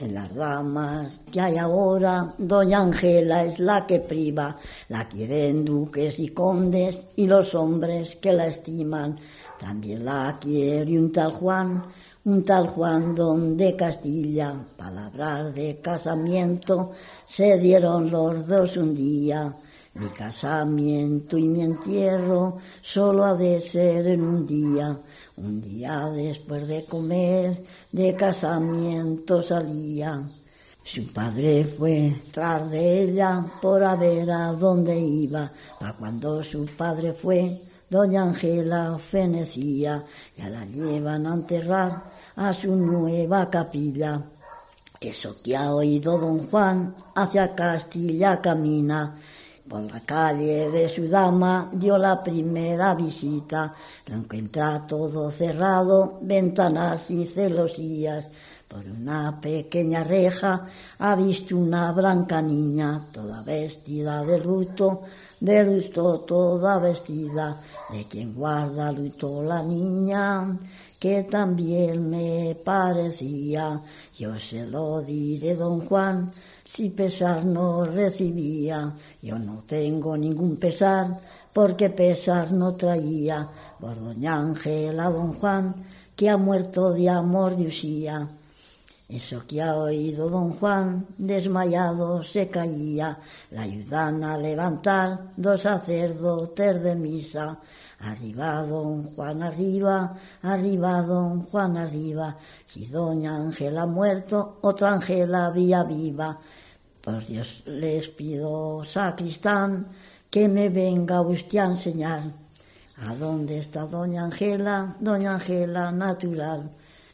En las damas que hay ahora, doña Angela es la que priva, la quieren duques y condes y los hombres que la estiman. También la quiere un tal Juan, un tal Juan don de Castilla. Palabras de casamiento se dieron los dos un día. Mi casamiento y mi entierro solo ha de ser en un día. Un día después de comer, de casamiento salía. Su padre fue tras de ella por a ver a dónde iba. Pa' cuando su padre fue, doña Angela fenecía, ya la llevan a enterrar a su nueva capilla. Eso que ha oído don Juan hacia Castilla camina por la calle de su dama dio la primera visita. Lo encuentra todo cerrado, ventanas y celosías. Por una pequeña reja ha visto una blanca niña, toda vestida de luto, de luto toda vestida. De quien guarda luto la niña, que también me parecía. Yo se lo diré, don Juan, si pesar no recibía. Yo no tengo ningún pesar, porque pesar no traía. Por doña Ángela, don Juan, que ha muerto de amor de usía. Iso que ha oído don Juan, desmayado se caía, la ayudan a levantar dos sacerdotes de misa. Arriba don Juan arriba, arriba don Juan arriba, si doña Ángela muerto, otra Ángela vía viva. Por Dios les pido, sacristán, que me venga usted a enseñar. ¿A dónde está doña Ángela, doña Ángela natural?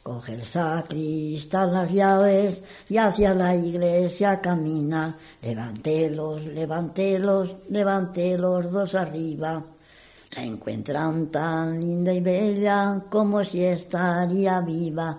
Coge el sacristán las llaves y hacia la iglesia camina. Levantélos, levantélos, levantélos dos arriba. La encuentran tan linda y bella como si estaría viva.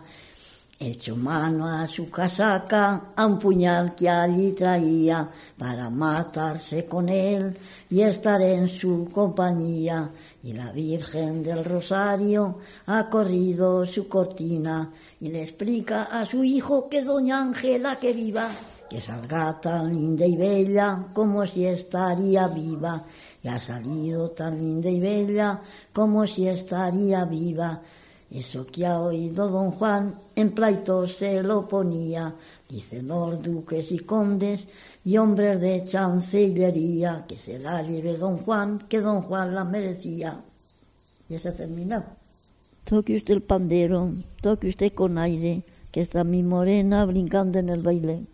Echó mano a su casaca, a un puñal que allí traía, para matarse con él y estar en su compañía. Y la Virgen del Rosario ha corrido su cortina y le explica a su hijo que doña Ángela que viva, que salga tan linda y bella como si estaría viva. Y ha salido tan linda y bella como si estaría viva. Eso que ha oído don Juan en pleito se lo ponía, dicen los duques y condes y hombres de chancillería, que se la lleve don Juan, que don Juan la merecía. Ya se ha terminado. Toque usted el pandero, toque usted con aire, que está mi morena brincando en el baile.